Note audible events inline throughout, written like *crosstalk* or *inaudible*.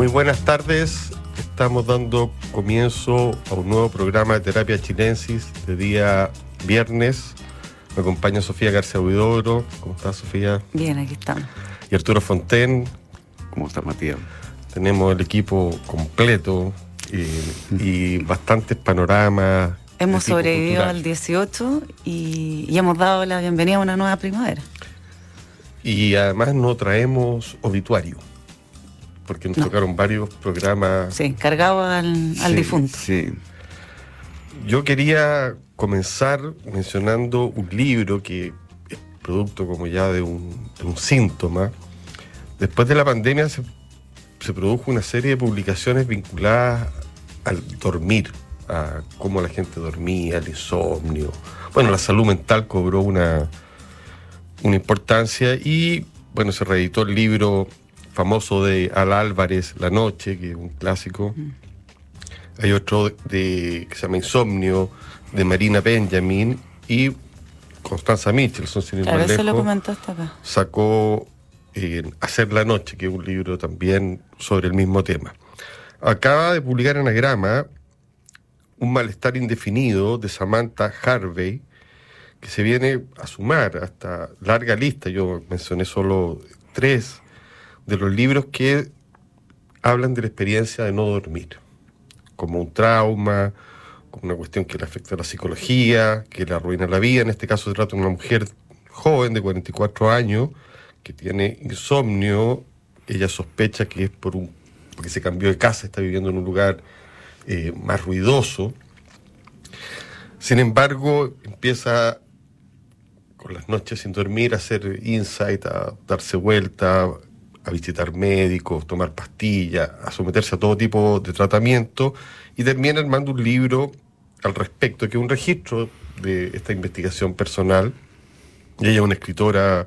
Muy buenas tardes. Estamos dando comienzo a un nuevo programa de terapia chilensis de día viernes. Me acompaña Sofía García Huidobro. ¿Cómo estás, Sofía? Bien, aquí estamos. Y Arturo Fonten. ¿Cómo está Matías? Tenemos el equipo completo y, y *laughs* bastantes panoramas. Hemos sobrevivido cultural. al 18 y, y hemos dado la bienvenida a una nueva primavera. Y además no traemos obituario. Porque nos No. tocaron varios programas Sí, cargado al, al Sí, difunto. Sí. Yo quería comenzar mencionando un libro que es producto como ya de un, de un síntoma. Después de la pandemia se, se produjo una serie de publicaciones vinculadas al dormir, a cómo la gente dormía, el insomnio. Bueno, la salud mental cobró una, una importancia y bueno, se reeditó el libro famoso de Al Álvarez, La Noche, que es un clásico. Hay otro de, que se llama Insomnio, de Marina Benjamin y Constanza Michelson, sin ir Claro, más eso lo comentaste acá. sacó eh, Hacer la Noche, que es un libro también sobre el mismo tema. Acaba de publicar Anagrama Un malestar indefinido de Samantha Harvey, que se viene a sumar a esta larga lista. Yo mencioné solo tres de los libros que hablan de la experiencia de no dormir, como un trauma, como una cuestión que le afecta a la psicología, que le arruina la vida. En este caso se trata de una mujer joven de 44 años que tiene insomnio. Ella sospecha que es por un porque se cambió de casa, está viviendo en un lugar eh, más ruidoso. Sin embargo, empieza con las noches sin dormir a hacer insight, a darse vuelta, a visitar médicos, tomar pastillas, a someterse a todo tipo de tratamiento y termina armando un libro al respecto, que es un registro de esta investigación personal. Y ella es una escritora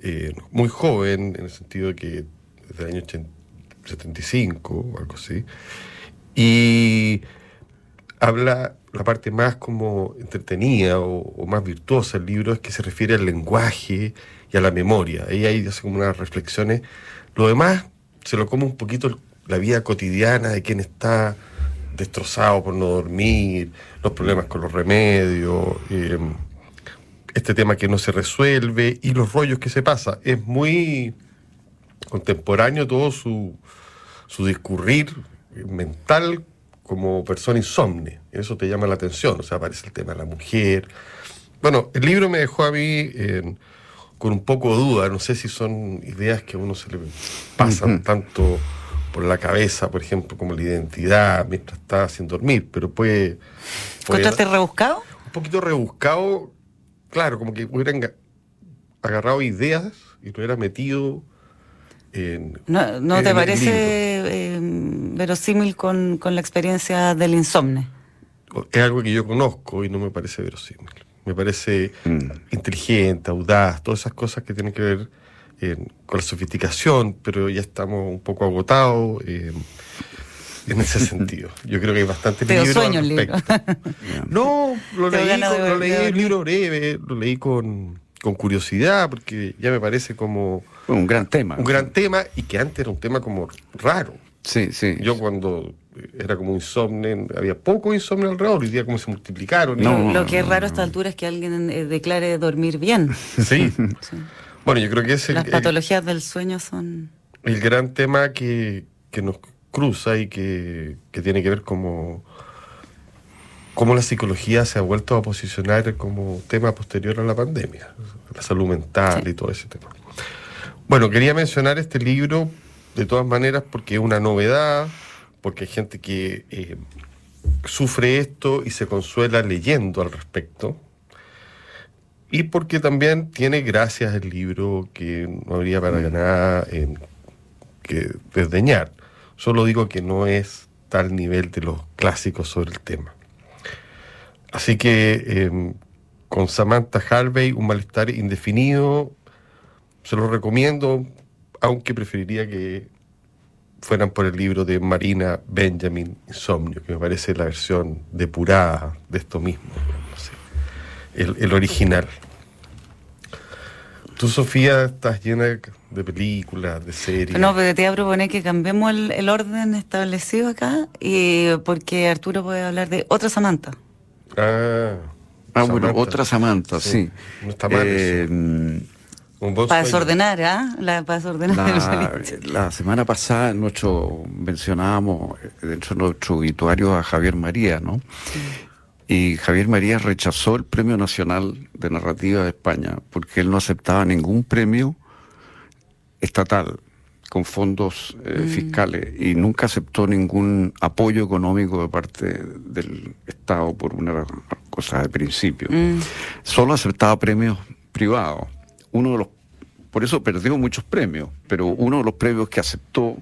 eh, muy joven, en el sentido de que desde el año 80 75 o algo así. Y habla la parte más como entretenida o, o más virtuosa del libro es que se refiere al lenguaje y a la memoria. Ella ahí hace como unas reflexiones. Lo demás se lo come un poquito la vida cotidiana de quien está destrozado por no dormir, los problemas con los remedios, eh, este tema que no se resuelve y los rollos que se pasa. Es muy contemporáneo todo su, su discurrir mental como persona insomne. Eso te llama la atención, o sea, aparece el tema de la mujer. Bueno, el libro me dejó a mí eh, con un poco de duda, no sé si son ideas que a uno se le pasan tanto por la cabeza, por ejemplo, como la identidad mientras está sin dormir, pero puede... ¿Encontraste rebuscado? un poquito rebuscado, claro, como que hubieran ga- agarrado ideas y lo hubiera metido en... ¿No, no en te el parece eh, verosímil con, con la experiencia del insomne? Es algo que yo conozco y no me parece verosímil. Me parece Mm. inteligente, audaz, todas esas cosas que tienen que ver eh, con la sofisticación, pero ya estamos un poco agotados eh, en ese *laughs* sentido. Yo creo que hay bastante Te dio libro sueño al el libro. respecto. *laughs* No, lo leí, con- lo leí el dormir. libro breve, lo leí con, con curiosidad, porque ya me parece como Fue un gran tema. un gran tema y que antes era un tema como raro. Sí, sí. Yo cuando era como insomnio, había poco insomnio alrededor, hoy día como se multiplicaron. y- No. Lo que es raro a esta altura es que alguien eh, declare dormir bien. *laughs* Sí. Sí. Bueno, yo creo que es el, Las el- patologías del sueño son... el gran tema que, que nos cruza y que, que tiene que ver como cómo la psicología se ha vuelto a posicionar como tema posterior a la pandemia, la salud mental Sí. y todo ese tema. Bueno, quería mencionar este libro de todas maneras porque es una novedad, porque hay gente que eh, sufre esto y se consuela leyendo al respecto. Y porque también tiene gracias el libro que no habría para nada eh, que desdeñar. Solo digo que no es tal nivel de los clásicos sobre el tema. Así que eh, con Samantha Harvey, un malestar indefinido, se lo recomiendo, aunque preferiría que fueran por el libro de Marina Benjamin, Insomnio, que me parece la versión depurada de esto mismo, no sé, el, el original. Tú, Sofía, estás llena de películas, de series. No, pero te iba a proponer que cambiemos el, el orden establecido acá, y porque Arturo puede hablar de otra Samantha. Ah, Ah, bueno, otra Samantha, sí. No está mal Eh, eso. Para desordenar, ¿ah? La, para desordenar el La, boliche. la semana pasada nuestro, mencionábamos eh, dentro de nuestro obituario a Javier María, ¿no? Y Javier María rechazó el Premio Nacional de Narrativa de España porque él no aceptaba ningún premio estatal con fondos eh, fiscales y nunca aceptó ningún apoyo económico de parte del Estado por una cosa de principio. Mm. Solo aceptaba premios privados. Uno de los, por eso perdió muchos premios, pero uno de los premios que aceptó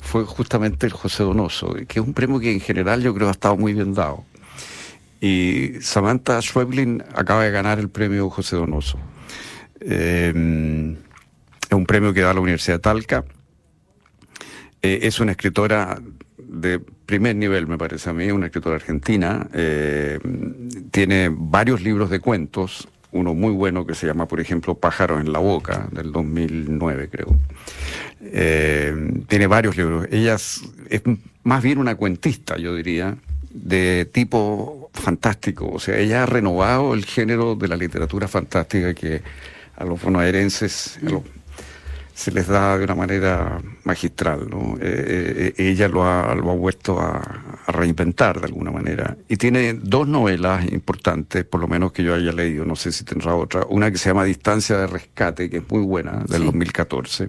fue justamente el José Donoso, que es un premio que en general yo creo ha estado muy bien dado. Y Samantha Schweblin acaba de ganar el premio José Donoso. Eh, es un premio que da la Universidad de Talca. Eh, es una escritora de primer nivel, me parece a mí, una escritora argentina. Eh, tiene varios libros de cuentos, uno muy bueno que se llama, por ejemplo, Pájaro en la Boca, del 2009, creo. Eh, tiene varios libros. Ella es, más bien una cuentista, yo diría, de tipo fantástico. O sea, ella ha renovado el género de la literatura fantástica que a los bonaerenses se les da de una manera magistral. ¿no? Eh, eh, ella lo ha, lo ha vuelto a, a reinventar de alguna manera. Y tiene dos novelas importantes, por lo menos que yo haya leído, no sé si tendrá otra. Una que se llama Distancia de Rescate, que es muy buena, del Sí. 2014.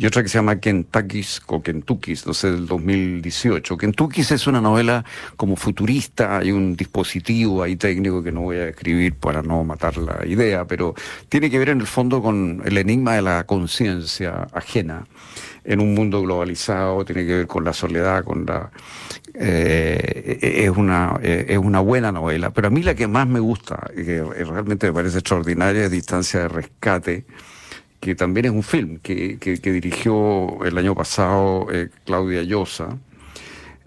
Y otra que se llama Kentucky's o Kentucky's, no sé, del 2018. Kentucky's es una novela como futurista, hay un dispositivo ahí técnico que no voy a escribir para no matar la idea, pero tiene que ver en el fondo con el enigma de la conciencia ajena en un mundo globalizado, tiene que ver con la soledad, con la... eh, es, una, eh, es una buena novela, pero a mí la que más me gusta, y que realmente me parece extraordinaria, es Distancia de Rescate, que también es un film que, que- que dirigió el año pasado eh, Claudia Llosa.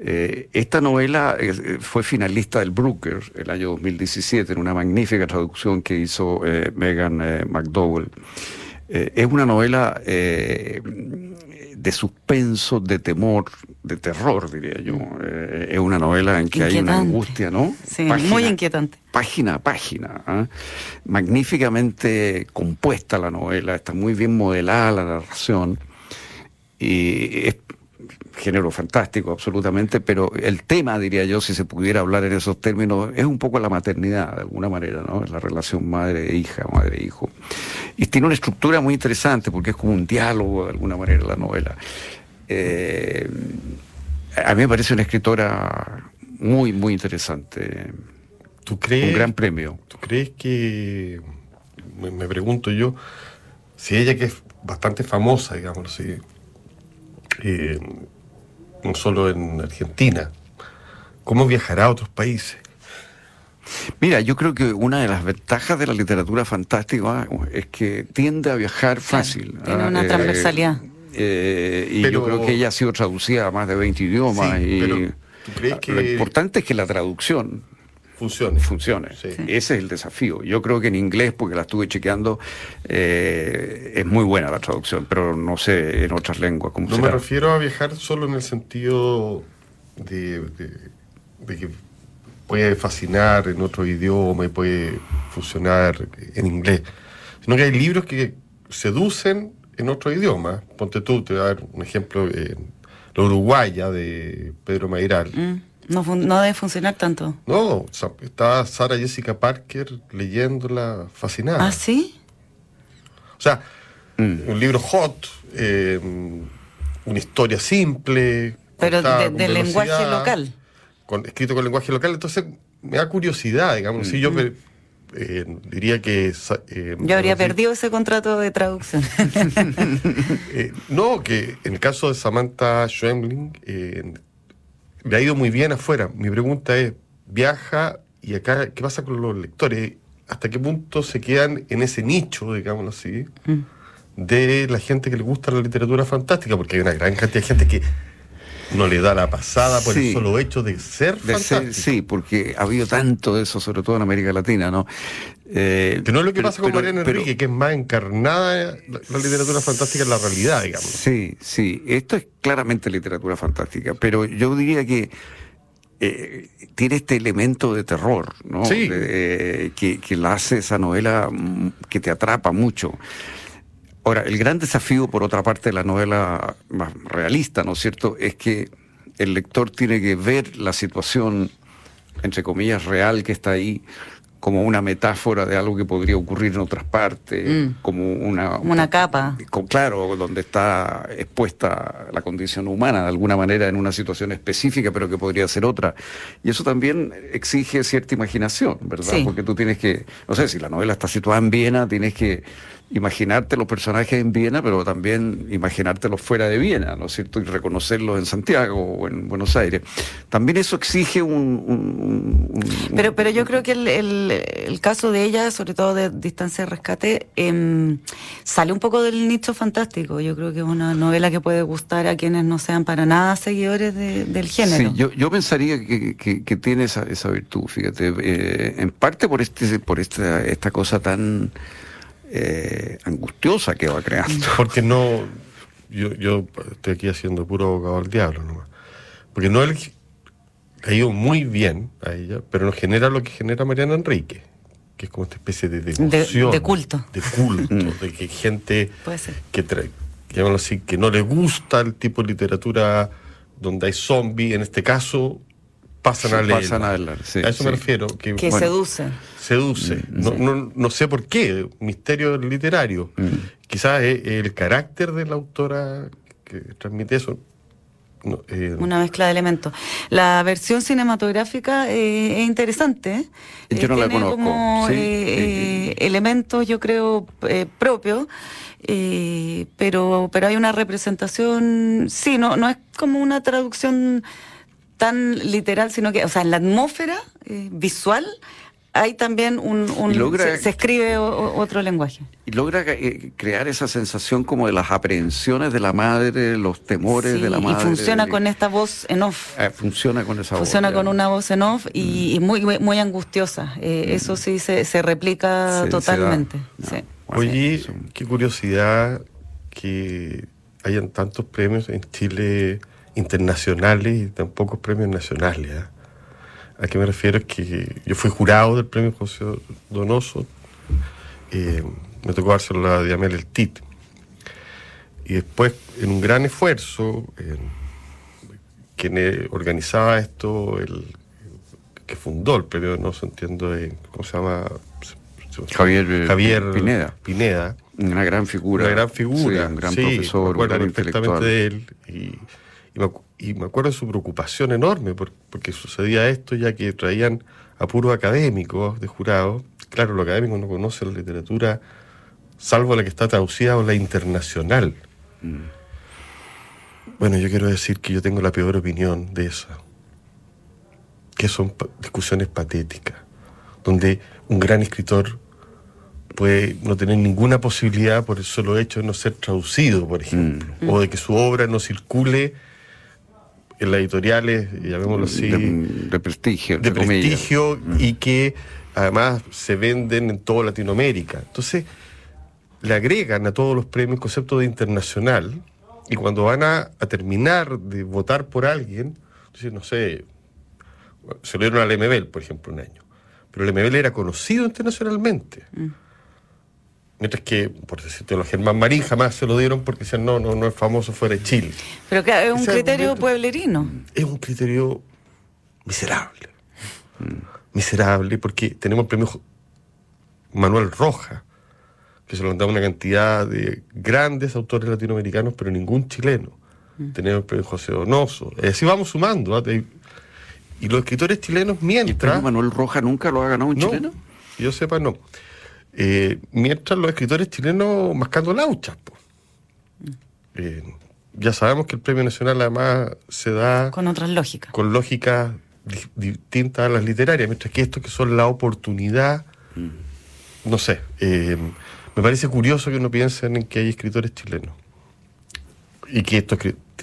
Eh, esta novela eh, fue finalista del Brooker el año 2017 en una magnífica traducción que hizo eh, Megan eh, McDowell. Eh, es una novela de suspenso, de temor, de terror, diría yo. Eh, es una novela en que hay una angustia, ¿no? Sí, muy inquietante. Página a página. ¿ah? Magníficamente compuesta la novela, está muy bien modelada la narración. Y es género fantástico, absolutamente, pero el tema, diría yo, si se pudiera hablar en esos términos, es un poco la maternidad, de alguna manera, ¿no? Es la relación madre-hija, madre-hijo. Y tiene una estructura muy interesante, porque es como un diálogo, de alguna manera, la novela. Eh, a mí me parece una escritora muy, muy interesante. ¿Tú crees, Un gran premio. ¿Tú crees que, me, me pregunto yo, si ella que es bastante famosa, digamos así, eh, no solo en Argentina, ¿cómo viajará a otros países? Mira, yo creo que una de las ventajas de la literatura fantástica es que tiende a viajar fácil. tiene ¿ah? una transversalidad. Eh, y Pero- yo creo que ella ha sido traducida a más de 20 idiomas. Sí, y pero ¿tú crees que- Lo importante es que la traducción Funcione. funcione. Sí. Ese es el desafío. Yo creo que en inglés, porque la estuve chequeando, eh, es muy buena la traducción, pero no sé en otras lenguas cómo No me refiero a viajar solo en el sentido de, de- de que puede fascinar en otro idioma y puede funcionar en inglés, sino que hay libros que seducen en otro idioma. Ponte tú, te voy a dar un ejemplo, eh, La Uruguaya de Pedro Mairal. Mm, No, no debe funcionar tanto. No, está Sara Jessica Parker leyéndola fascinada. ¿Ah, sí? O sea, Mm. un libro hot, eh, una historia simple. Pero contada de, lenguaje local. con- escrito con lenguaje local, entonces me da curiosidad, digamos. Si yo me- eh, diría que. eh, Yo habría perdido ese contrato de traducción. *laughs* eh, no, que en el caso de Samantha Schwemling, le ha ido muy bien afuera. Mi pregunta es: ¿viaja y acá qué pasa con los lectores? ¿Hasta qué punto se quedan en ese nicho, digámoslo así? Mm. de la gente que le gusta la literatura fantástica, porque hay una gran cantidad de gente que no le da la pasada por el solo hecho de ser de sí, porque ha habido tanto de eso, sobre todo en América Latina, ¿no? Eh, que no es lo que pasa con Mariana Enrique, que es más encarnada la, literatura fantástica en la realidad, digamos. Sí, sí, esto es claramente literatura fantástica, pero yo diría que eh, tiene este elemento de terror, ¿no? Sí. que, que la hace esa novela mm, que te atrapa mucho. Ahora, el gran desafío, por otra parte, de la novela más realista, ¿no es cierto?, es que el lector tiene que ver la situación, entre comillas, real que está ahí, como una metáfora de algo que podría ocurrir en otras partes, mm. como una... una capa. claro, donde está expuesta la condición humana de alguna manera en una situación específica, pero que podría ser otra. Y eso también exige cierta imaginación, ¿verdad? Porque tú tienes que, no sé, si la novela está situada en Viena, tienes que imaginarte los personajes en Viena, pero también imaginártelos fuera de Viena, ¿no es cierto? Y reconocerlos en Santiago o en Buenos Aires. También eso exige un... pero, pero yo creo que el, caso de ella, sobre todo de Distancia de Rescate, em, sale un poco del nicho fantástico. Yo creo que es una novela que puede gustar a quienes no sean para nada seguidores del género. Sí, yo, yo pensaría que, que, tiene esa, esa virtud, fíjate, eh, en parte por, este, por esta, esta cosa tan eh, angustiosa que va creando. *laughs* Porque no, yo, yo estoy aquí haciendo puro abogado al diablo nomás. Porque no él ha ido muy bien a ella, pero no genera lo que genera Mariana Enrique, que es como esta especie de devoción. De, culto. De culto, mm. de que gente que trae, así, que no le gusta el tipo de literatura donde hay zombies, en este caso, pasan a leer. Pasan a, a eso me refiero. Que, seduce. Seduce. Mm, no, no, no, sé por qué, misterio literario. Mm. Quizás es el carácter de la autora que transmite eso. Eh, Una mezcla de elementos. La versión cinematográfica eh, es interesante. ¿eh? Yo no la conozco. Como elementos, yo creo, propios. pero pero hay una representación, sí, no, no es como una traducción tan literal, sino que, o sea, en la atmósfera eh, visual hay también un... se, escribe otro lenguaje. Y logra eh, crear esa sensación como de las aprehensiones de la madre, los temores de la madre. Y funciona con esta voz en off. Eh, funciona con esa voz. Funciona con una voz en off y, mm. muy, muy angustiosa. Mm. Eso sí se, se replica totalmente. Oye, qué curiosidad que hayan tantos premios en Chile internacionales y tampoco premios nacionales. ¿ah? ¿A qué me refiero? Es que yo fui jurado del premio José Donoso, eh, me tocó dárselo a Diamel el TIT. Y después, en un gran esfuerzo, quien organizaba esto, el que fundó el premio Donoso, entiendo, eh, ¿cómo se llama? Javier, eh, Javier Pineda. Pineda. Una gran figura. Una gran figura. un gran profesor, un gran intelectual. de él. Y, y me, acuerdo de su preocupación enorme porque sucedía esto ya que traían a puros académicos de jurado. Claro, los académicos no conocen la literatura salvo la que está traducida o la internacional. Mm. Bueno, yo quiero decir que yo tengo la peor opinión de eso. Que son discusiones patéticas, donde un gran escritor puede no tener ninguna posibilidad por el solo hecho de no ser traducido, por ejemplo, mm. o de que su obra no circule en las editoriales, llamémoslo así, de, prestigio, de prestigio y que además se venden en toda Latinoamérica. Entonces, le agregan a todos los premios concepto de internacional y cuando van a, terminar de votar por alguien, entonces, no sé, se lo dieron al MBL, por ejemplo, un año, pero el MBL era conocido internacionalmente. Mm. Mientras que, por decirte, los Germán Marín jamás se lo dieron porque decían, no, no, no es famoso fuera de Chile. Pero que es un criterio pueblerino. Es un criterio miserable. Miserable porque tenemos el premio Manuel Roja, que se lo han dado una cantidad de grandes autores latinoamericanos, pero ningún chileno. Mm. Tenemos el premio José Donoso. Así vamos sumando. ¿ah? Y los escritores chilenos mientras... ¿El premio Manuel Roja nunca lo ha ganado un chileno? yo sepa, no. Eh, mientras los escritores chilenos mascando lauchas. Eh, ya sabemos que el premio nacional además se da... Con otras lógicas. Con lógicas distintas a las literarias, mientras que estos que son la oportunidad, no sé, eh, me parece curioso que no piensen en que hay escritores chilenos y que estos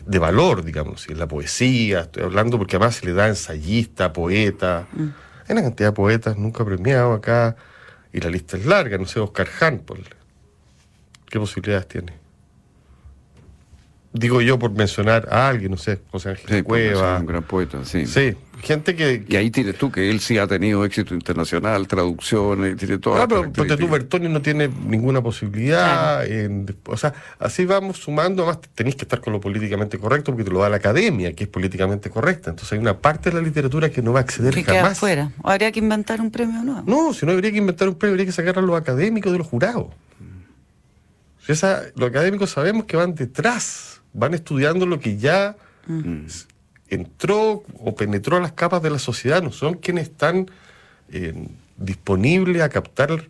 de valor, digamos, en la poesía, estoy hablando porque además se le da ensayista, poeta, Mm. hay una cantidad de poetas nunca premiados acá, y la lista es larga, no sé, Oscar Hahn, ¿qué posibilidades tiene? Digo yo por mencionar a alguien, no sé, José Ángel Sí, Cueva. un gran poeta, sí. Sí, gente que... Y ahí tienes tú que él sí ha tenido éxito internacional, traducciones, tiene todas Ah, pero tú. Bertoni no tiene ninguna posibilidad. en- o sea, así vamos sumando, además tenéis que estar con lo políticamente correcto porque te lo da la academia, que es políticamente correcta. Entonces hay una parte de la literatura que no va a acceder Que queda jamás. afuera. O habría que inventar un premio nuevo. No, si no habría que inventar un premio, habría que sacar a los académicos de los jurados. Si esa, los académicos sabemos que van detrás, van estudiando lo que ya s- entró o penetró a las capas de la sociedad, no son quienes están eh, disponibles a captar,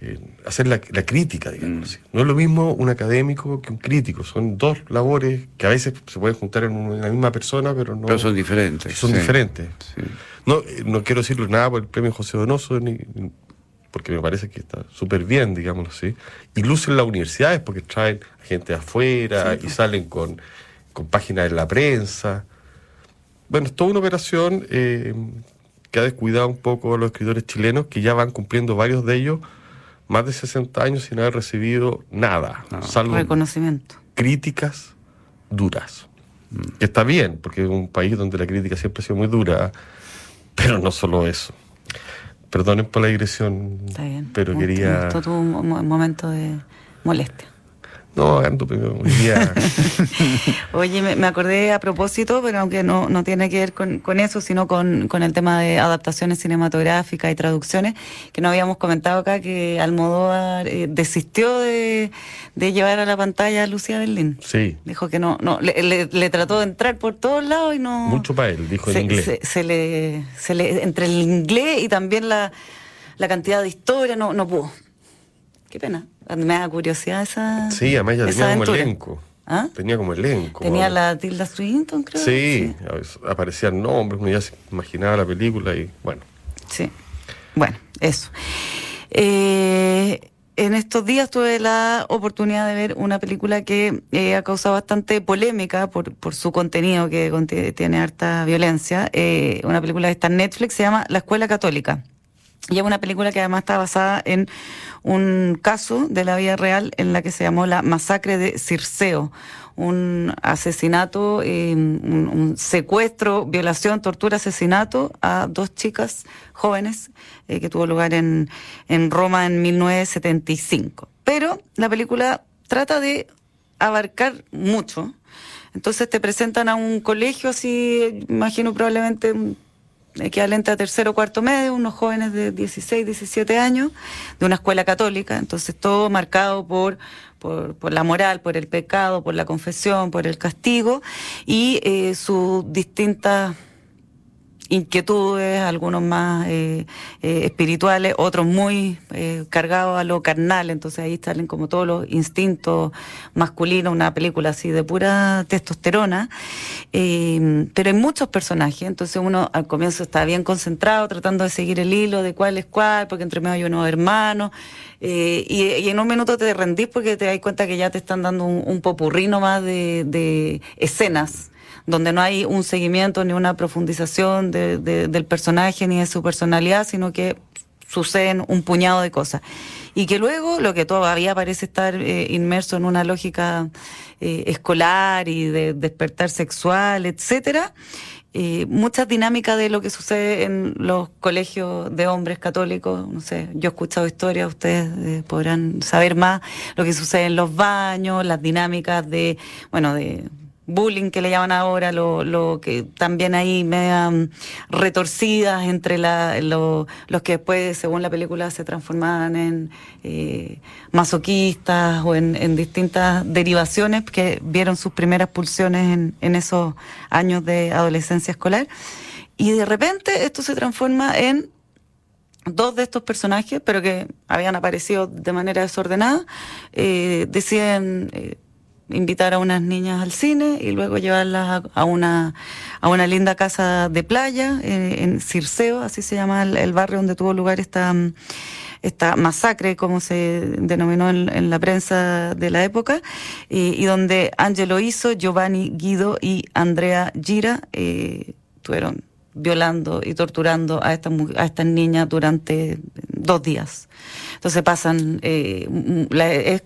eh, hacer la, la crítica, digamos así. No es lo mismo un académico que un crítico, son dos labores que a veces se pueden juntar en, una- misma persona, pero no... Pero son diferentes. Son sí. diferentes. Sí. No, eh, no quiero decirle nada por el premio José Donoso, ni- porque me parece que está súper bien, digámoslo así. Y lucen las universidades porque traen a gente de afuera y salen con, con páginas en la prensa. Bueno, es toda una operación eh, que ha descuidado un poco a los escritores chilenos, que ya van cumpliendo varios de ellos más de 60 años sin haber recibido nada, No. salvo Reconocimiento. críticas duras. Que está bien, porque es un país donde la crítica siempre ha sido muy dura, pero no solo eso. Perdonen por la digresión, Está bien. pero quería... Esto tuvo un mo- momento de molestia. No, ando. *laughs* Oye, me, me acordé a propósito, pero aunque no, no tiene que ver con, con eso, sino con, con el tema de adaptaciones cinematográficas y traducciones, que no habíamos comentado acá que Almodóvar eh, desistió de, de llevar a la pantalla a Lucía Berlín. Sí, Dijo que no, no le, le- le trató de entrar por todos lados y no... mucho para él, dijo en se, inglés. se- se le, se le- entre el inglés y también la, la cantidad de historia, no, no pudo. Qué pena. Me da curiosidad esa. Sí, además ya tenía como aventura. elenco. ¿Ah? Tenía como elenco. Tenía la Tilda Swinton, creo. Sí, aparecían nombres, uno ya se imaginaba la película y bueno. Sí. Bueno, eso. Eh, en estos días tuve la oportunidad de ver una película que eh, ha causado bastante polémica por, por su contenido, que tiene harta violencia. Eh, una película que está en Netflix, se llama La Escuela Católica. Y es una película que además está basada en un caso de la vida real en la que se llamó la masacre de Circeo, un asesinato, eh, un, secuestro, violación, tortura, asesinato a dos chicas jóvenes eh, que tuvo lugar en, en Roma en 1975. Pero la película trata de abarcar mucho. Entonces te presentan a un colegio así, imagino probablemente equivalente a tercero cuarto medio, unos jóvenes de 16, 17 años, de una escuela católica, entonces todo marcado por, por, por la moral, por el pecado, por la confesión, por el castigo y eh, sus distintas inquietudes, algunos más eh, eh, espirituales, otros muy eh, cargados a lo carnal, entonces ahí salen como todos los instintos masculinos, una película así de pura testosterona, eh, pero hay muchos personajes, entonces uno al comienzo está bien concentrado, tratando de seguir el hilo de cuál es cuál, porque entre medio hay unos hermanos, eh, y, y en un minuto te rendís porque te das cuenta que ya te están dando un, un popurrino más de, de escenas donde no hay un seguimiento ni una profundización de- de- del personaje ni de su personalidad, sino que suceden un puñado de cosas. Y que luego, lo que todavía parece estar eh, inmerso en una lógica eh, escolar y de despertar sexual, etcétera, eh, muchas dinámicas de lo que sucede en los colegios de hombres católicos, no sé, yo he escuchado historias, ustedes eh, podrán saber más, lo que sucede en los baños, las dinámicas de, bueno, de bullying que le llaman ahora, lo, lo que también hay media mm, retorcidas entre lo- los que después, según la película, se transformaban en eh, masoquistas o en, distintas derivaciones que vieron sus primeras pulsiones en, en esos años de adolescencia escolar. Y de repente esto se transforma en dos de estos personajes, pero que habían aparecido de manera desordenada, eh, deciden eh, invitar a unas niñas al cine y luego llevarlas a, a una a una linda casa de playa eh, en Circeo, así se llama el, barrio donde tuvo lugar esta esta masacre, como se denominó en, la prensa de la época, y donde Angelo Iso, Giovanni Guido y Andrea Gira eh, tuvieron violando y torturando a estas a estas niñas durante dos días. Entonces pasan, eh, es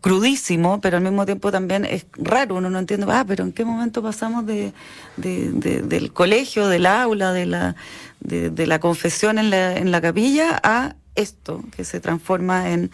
crudísimo, pero al mismo tiempo también es raro, uno no entiende, ah, pero ¿en qué momento pasamos de, del colegio, del aula, de la, de, la confesión en la, en la capilla a esto, que se transforma en,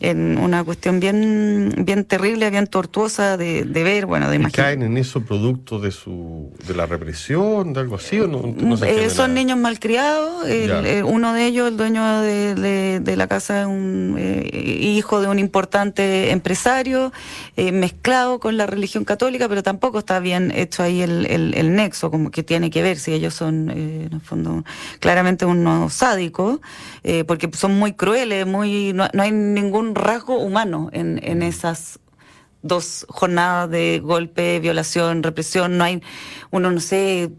en una cuestión bien, bien terrible, bien tortuosa de, ver, bueno, de imaginar. ¿Caen en eso producto de su de la represión, de algo así? ¿o no, eh, son niños malcriados, eh, uno de ellos, el dueño de, de, la casa, un eh, hijo de un importante empresario, mezclado con la religión católica, pero tampoco está bien hecho ahí el, el, el nexo, como que tiene que ver si ellos son, en el fondo, claramente unos sádicos, porque son muy crueles, muy no, hay ningún rasgo humano en, en esas dos jornadas de golpe, violación, represión, no hay, uno no sé,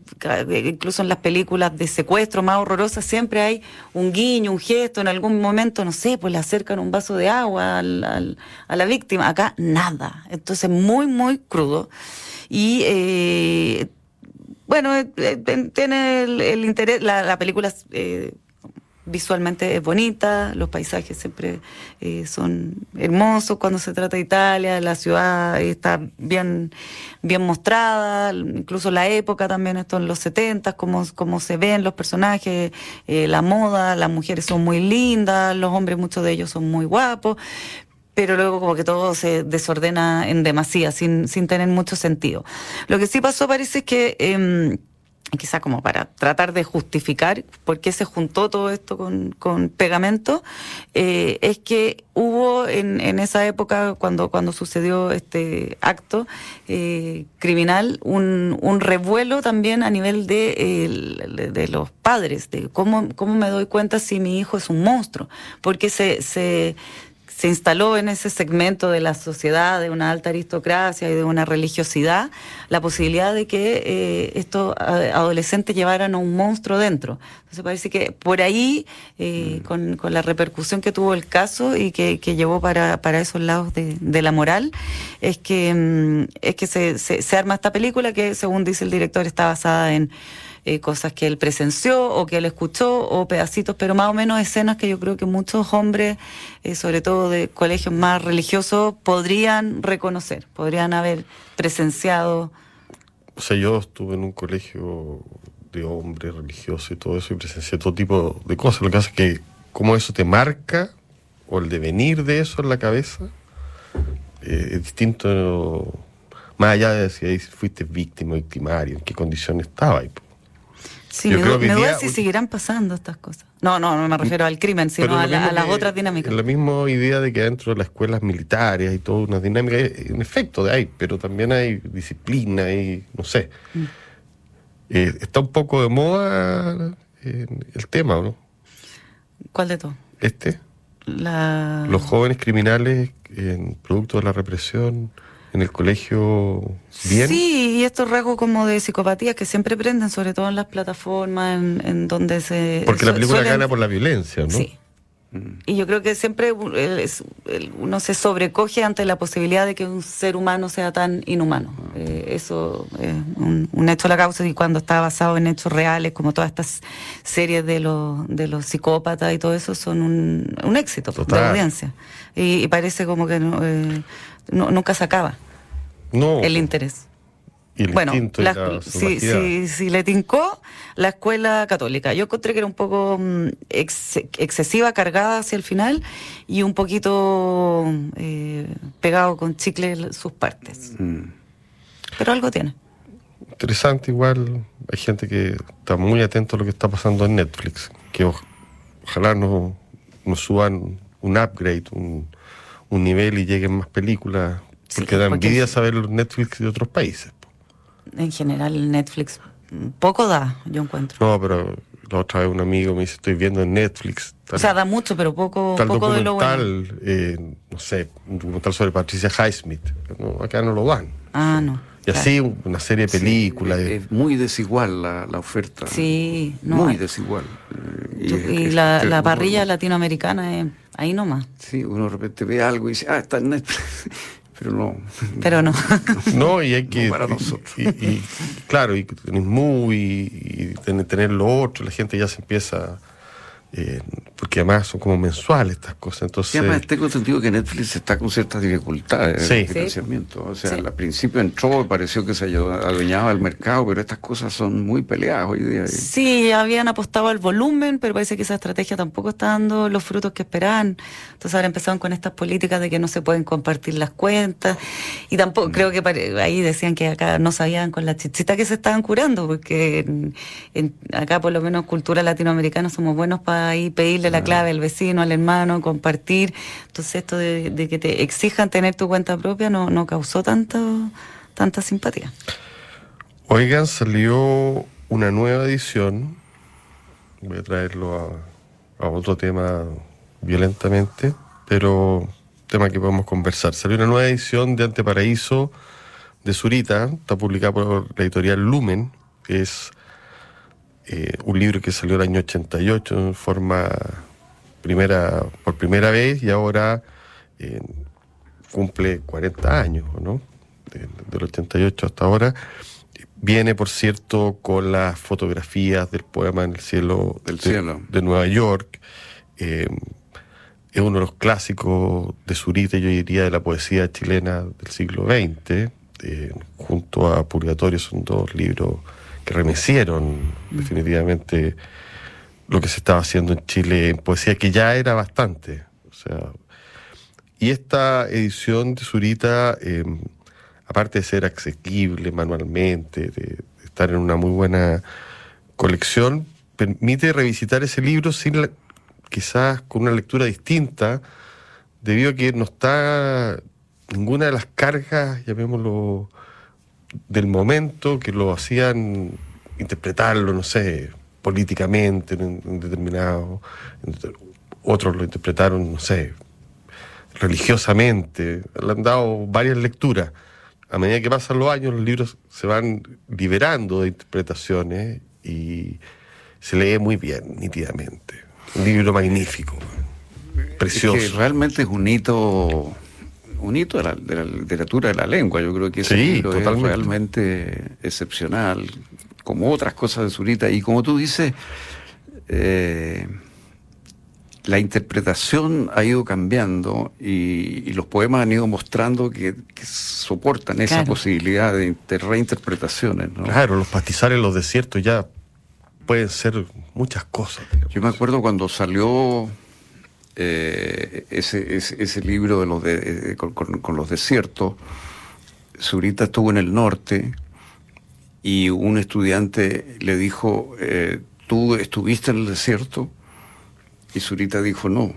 incluso en las películas de secuestro más horrorosas siempre hay un guiño, un gesto, en algún momento, no sé, pues le acercan un vaso de agua al, a la víctima, acá nada, entonces muy, muy crudo. Y eh, bueno, eh, eh, tiene el, interés, la, la película eh, visualmente es bonita, los paisajes siempre eh, son hermosos cuando se trata de Italia, la ciudad está bien, bien mostrada, incluso la época también, esto en los 70, cómo, cómo se ven los personajes, eh, la moda, las mujeres son muy lindas, los hombres, muchos de ellos son muy guapos, pero luego como que todo se desordena en demasía, sin, sin tener mucho sentido. Lo que sí pasó parece que... Eh, quizá como para tratar de justificar por qué se juntó todo esto con, con pegamento, eh, es que hubo en, en esa época, cuando, cuando sucedió este acto eh, criminal, un, un revuelo también a nivel de, de, los padres, de cómo, cómo me doy cuenta si mi hijo es un monstruo, porque se, se se instaló en ese segmento de la sociedad, de una alta aristocracia y de una religiosidad, la posibilidad de que eh, estos adolescentes llevaran a un monstruo dentro. Entonces parece que por ahí, eh, mm. con, con, la repercusión que tuvo el caso y que, que llevó para, para esos lados de, de la moral, es que, mm, es que se, se, se arma esta película que, según dice el director, está basada en eh, cosas que él presenció o que él escuchó o pedacitos, pero más o menos escenas que yo creo que muchos hombres, eh, sobre todo de colegios más religiosos, podrían reconocer, podrían haber presenciado. O sea, yo estuve en un colegio de hombres religiosos y todo eso y presencié todo tipo de cosas. Lo que hace es que cómo eso te marca o el devenir de eso en la cabeza eh, es distinto más allá de si fuiste víctima o victimario, en qué condición estaba. ahí. Sí, me, duda si seguirán pasando estas cosas. No, no, no me refiero al crimen, sino a, las otras dinámicas. La misma idea de que dentro de las escuelas militares y todas unas dinámicas, en efecto de ahí, pero también hay disciplina y no sé. Mm. Eh, está un poco de moda eh, el tema, ¿no? ¿Cuál de todo? Este. Los jóvenes criminales, en producto de la represión en el colegio bien. Sí, y estos rasgos como de psicopatía que siempre prenden, sobre todo en las plataformas, en, donde se... Porque la película gana por la violencia, ¿no? Sí. Y yo creo que siempre uno se sobrecoge ante la posibilidad de que un ser humano sea tan inhumano. Eh, eso es un, hecho de la causa y cuando está basado en hechos reales, como todas estas series de los, de los psicópatas y todo eso, son un, un éxito de audiencia. Y, parece como que eh, nunca se acaba el interés bueno, si, le tincó la escuela católica. Yo encontré que era un poco mm, excesiva, cargada hacia el final y un poquito eh, pegado con chicle sus partes. Mm. Pero algo tiene. Interesante igual. Hay gente que está muy atento a lo que está pasando en Netflix. Que ojalá nos, nos suban un upgrade, un, un nivel y lleguen más películas. Porque da envidia saber los Netflix de otros países en general Netflix poco da, yo encuentro. No, pero la otra vez un amigo me dice, estoy viendo en Netflix. o sea, da mucho, pero poco, poco de lo bueno. Eh, no sé, un documental sobre Patricia Highsmith. No, acá no lo dan. Ah, no. Y así una serie de películas. Sí, es, muy desigual la, la oferta. Sí, no, muy desigual. Y, y la, la, parrilla latinoamericana es ahí nomás. Sí, uno de repente ve algo y dice, ah, está en Netflix. *laughs* Pero no. Pero no. *laughs* No, y hay que. para nosotros. Y, y, claro, y tenés movie y tener, tener lo otro, la gente ya se empieza eh, porque además son como mensuales estas cosas. Entonces, y además tengo entendido que Netflix está con ciertas dificultades sí. de financiamiento. O sea, sí. al principio entró, pareció que se adueñaba el mercado, pero estas cosas son muy peleadas hoy día. Sí, habían apostado al volumen, pero parece que esa estrategia tampoco está dando los frutos que esperaban. Entonces ahora empezaron con estas políticas de que no se pueden compartir las cuentas. Y tampoco, mm. creo que ahí decían que acá no sabían con la chichita que se estaban curando, porque en, en, acá por lo menos cultura latinoamericana somos buenos para ahí pedirle la clave al vecino, al hermano, compartir. Entonces esto de, de que te exijan tener tu cuenta propia no, no causó tanto, tanta simpatía. Oigan, salió una nueva edición, voy a traerlo a, a otro tema violentamente, pero tema que podemos conversar. Salió una nueva edición de Anteparaíso de Zurita, está publicada por la editorial Lumen, que es eh, un libro que salió el año 88 en forma primera por primera vez y ahora eh, cumple 40 años, ¿no? De, del 88 hasta ahora. Viene, por cierto, con las fotografías del poema En el cielo, del de, cielo. de Nueva York. Eh, es uno de los clásicos de Zurita, yo diría, de la poesía chilena del siglo XX. Eh, junto a Purgatorio son dos libros que remecieron mm. definitivamente lo que se estaba haciendo en Chile en poesía, que ya era bastante. O sea, y esta edición de Zurita, eh, aparte de ser asequible manualmente, de, de, estar en una muy buena colección, permite revisitar ese libro sin la, quizás con una lectura distinta, debido a que no está ninguna de las cargas, llamémoslo, del momento que lo hacían interpretarlo, no sé, políticamente en, en determinado, en, otros lo interpretaron, no sé, religiosamente, le han dado varias lecturas. A medida que pasan los años, los libros se van liberando de interpretaciones y se lee muy bien, nítidamente. Un libro magnífico, precioso. Es que realmente es un hito un hito de la, de la, literatura de la lengua. Yo creo que ese sí, libro totalmente. es realmente excepcional, como otras cosas de Zurita. Y como tú dices, eh, la interpretación ha ido cambiando y, y, los poemas han ido mostrando que, que soportan esa Claro. posibilidad de, de reinterpretaciones. ¿no? Claro, los pastizales en los desiertos ya pueden ser muchas cosas. digamos. Yo me acuerdo cuando salió eh, ese, ese, libro de los de, eh, con, con, los desiertos, Zurita estuvo en el norte y un estudiante le dijo, eh, ¿tú estuviste en el desierto? Y Zurita dijo, no.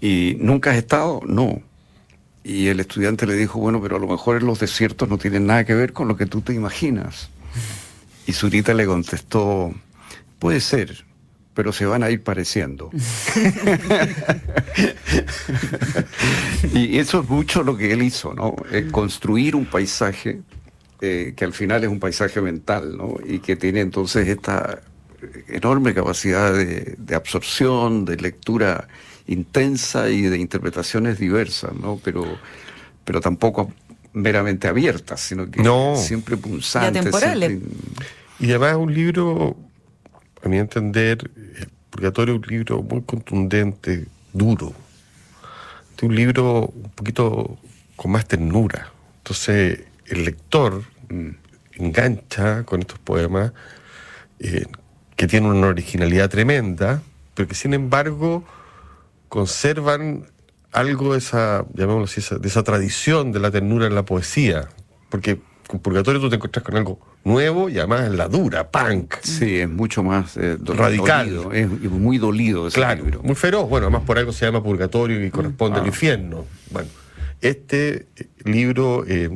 ¿Y nunca has estado? No. Y el estudiante le dijo, bueno, pero a lo mejor en los desiertos no tienen nada que ver con lo que tú te imaginas. Y Zurita le contestó, puede ser, pero se van a ir pareciendo. *laughs* y eso es mucho lo que él hizo, ¿no? Eh, construir un paisaje eh, que al final es un paisaje mental, ¿no? Y que tiene entonces esta enorme capacidad de, de absorción, de lectura intensa y de interpretaciones diversas, ¿no? Pero, pero tampoco meramente abiertas, sino que no. siempre punzantes. Y. Siempre... Y además es un libro, a mi entender, Purgatorio es un libro muy contundente, duro. Es un libro un poquito con más ternura. Entonces, el lector mm, engancha con estos poemas eh, que tienen una originalidad tremenda, pero que sin embargo conservan algo de esa, llamémoslo así, de esa tradición de la ternura en la poesía. Porque con Purgatorio tú te encuentras con algo nuevo y además la dura, punk. Sí, es mucho más eh, radical. Dolido, es, es, muy dolido ese claro, libro. Muy feroz. Bueno, además por algo se llama Purgatorio y corresponde ah. al infierno. Bueno, este libro. Eh,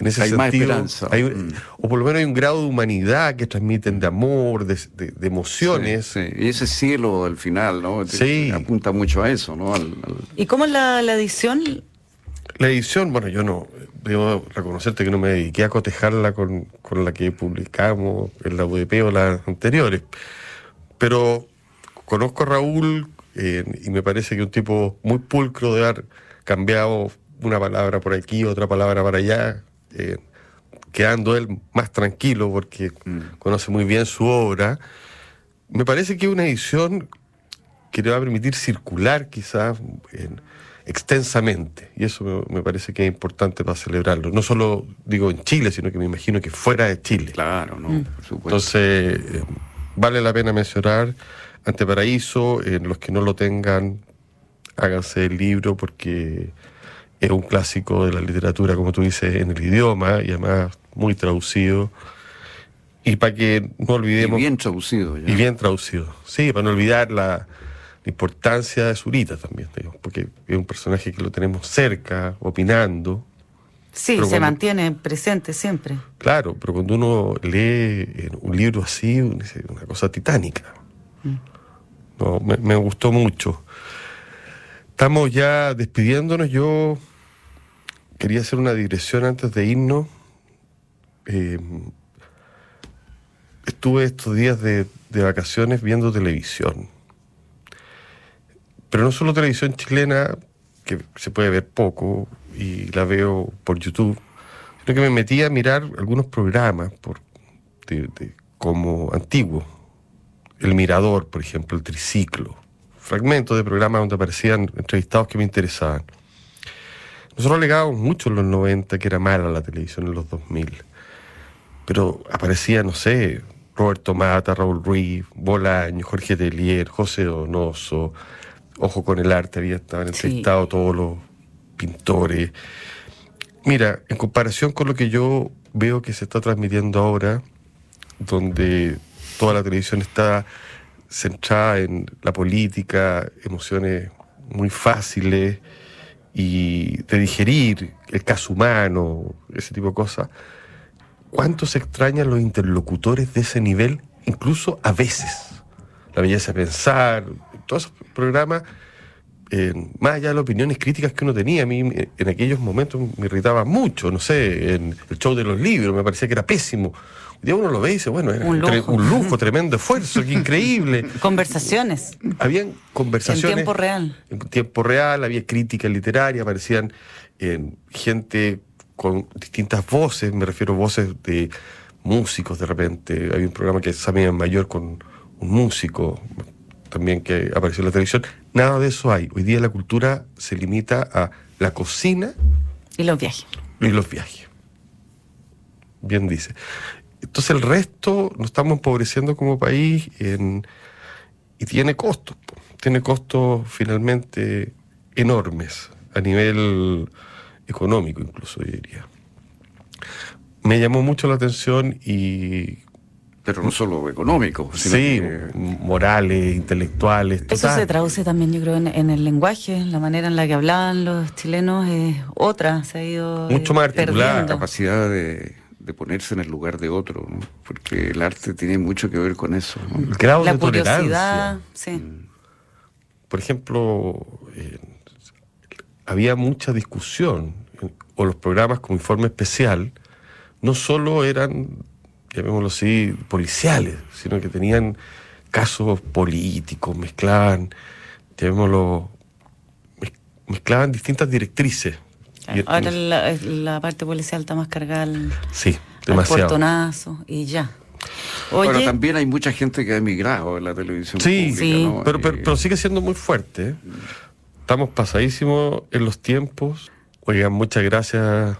en ese hay sentido, más esperanza. Hay, mm. O por lo menos hay un grado de humanidad que transmiten de amor, de, de, de emociones. Sí, sí, Y ese cielo al final, ¿no? Sí. Apunta mucho a eso, ¿no? Al, al... ¿Y cómo es la, la edición? La edición, bueno, yo no, debo reconocerte que no me dediqué a cotejarla con, con la que publicamos en la UDP o las anteriores, pero conozco a Raúl eh, y me parece que un tipo muy pulcro de haber cambiado una palabra por aquí, otra palabra para allá, eh, quedando él más tranquilo porque Mm. conoce muy bien su obra. Me parece que una edición que le va a permitir circular quizás en- extensamente, y eso me, me parece que es importante para celebrarlo. No solo digo en Chile, sino que me imagino que fuera de Chile. Claro, ¿no? Por supuesto. Entonces, eh, vale la pena mencionar Anteparaíso, eh, los que no lo tengan, háganse el libro porque es un clásico de la literatura, como tú dices, en el idioma y además muy traducido. Y para que no y olvidemos... bien traducido. ya. Y bien traducido. Sí, para no olvidar la, la importancia de Zurita también, digo, porque es un personaje que lo tenemos cerca, opinando. Sí, se cuando- mantiene presente siempre. Claro, pero cuando uno lee eh, un libro así, una cosa titánica. No, me, me gustó mucho. Estamos ya despidiéndonos. Yo quería hacer una digresión antes de irnos. Eh, estuve estos días de, de vacaciones viendo televisión. Pero no solo televisión chilena, que se puede ver poco, y la veo por YouTube, sino que me metí a mirar algunos programas por, como antiguos. El Mirador, por ejemplo, el Triciclo. Fragmentos de programas donde aparecían entrevistados que me interesaban. Nosotros alegábamos mucho en los 90 que era mala la televisión en los 2000. Pero aparecía, no sé, Roberto Mata, Raúl Ruiz, Bolaño, Jorge Telier, José Donoso, Ojo con el Arte, había estaban Sí. entrevistados todos los pintores. Mira, en comparación con lo que yo veo que se está transmitiendo ahora, donde toda la televisión está centrada en la política, emociones muy fáciles y de digerir, el caso humano, ese tipo de cosas, ¿cuánto se extrañan los interlocutores de ese nivel, incluso a veces? La belleza de pensar, todos esos programas, eh, más allá de las opiniones críticas que uno tenía, a mí en aquellos momentos me irritaba mucho, no sé, en el show de los libros me parecía que era pésimo. Día uno lo ve y dice, bueno, era Un lujo. un lujo tremendo esfuerzo, qué increíble. *laughs* Conversaciones Habían en conversaciones tiempo real. en tiempo real, había crítica literaria, aparecían eh, gente con distintas voces, me refiero a voces de músicos de repente. Había un programa que es Samia Mayor con un músico también que apareció en la televisión. Nada de eso hay. Hoy día la cultura se limita a la cocina Y los viajes. y los viajes. Bien dice. Entonces el resto nos estamos empobreciendo como país en- y tiene costos. Tiene costos finalmente enormes a nivel económico incluso, yo diría. Me llamó mucho la atención y Pero no solo económico, sino sí, que- morales, intelectuales. Eso se traduce también, yo creo, en, en el lenguaje, la manera en la que hablaban los chilenos es otra, se ha ido Mucho eh, más articulada, la capacidad de, de ponerse en el lugar de otro, ¿no? porque el arte tiene mucho que ver con eso. ¿no? El grado La de tolerancia. curiosidad, sí. por ejemplo, eh, había mucha discusión, o los programas como informe especial, no solo eran, llamémoslo así, policiales, sino que tenían casos políticos, mezclaban, llamémoslo, mez- mezclaban distintas directrices. Y- Ahora la, la parte policial está más cargada al, sí, al demasiado. portonazo y ya. Oye, Bueno, también hay mucha gente que ha emigrado en la televisión Sí, pública, Sí. ¿no? Pero, pero, Eh, pero sigue siendo muy fuerte. ¿eh? Estamos pasadísimos en los tiempos. Oigan, muchas gracias,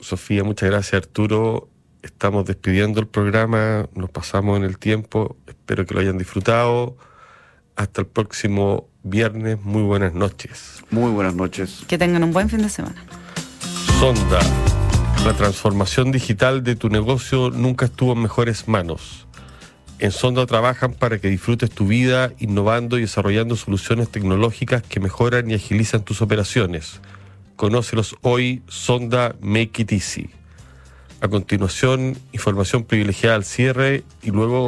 Sofía, muchas gracias, Arturo. Estamos despidiendo el programa, nos pasamos en el tiempo. Espero que lo hayan disfrutado. Hasta el próximo viernes. Muy buenas noches. Muy buenas noches. que tengan un buen fin de semana. Sonda. La transformación digital de tu negocio nunca estuvo en mejores manos. En Sonda trabajan para que disfrutes tu vida innovando y desarrollando soluciones tecnológicas que mejoran y agilizan tus operaciones. Conócelos hoy, Sonda Make It Easy. A continuación, información privilegiada al cierre y luego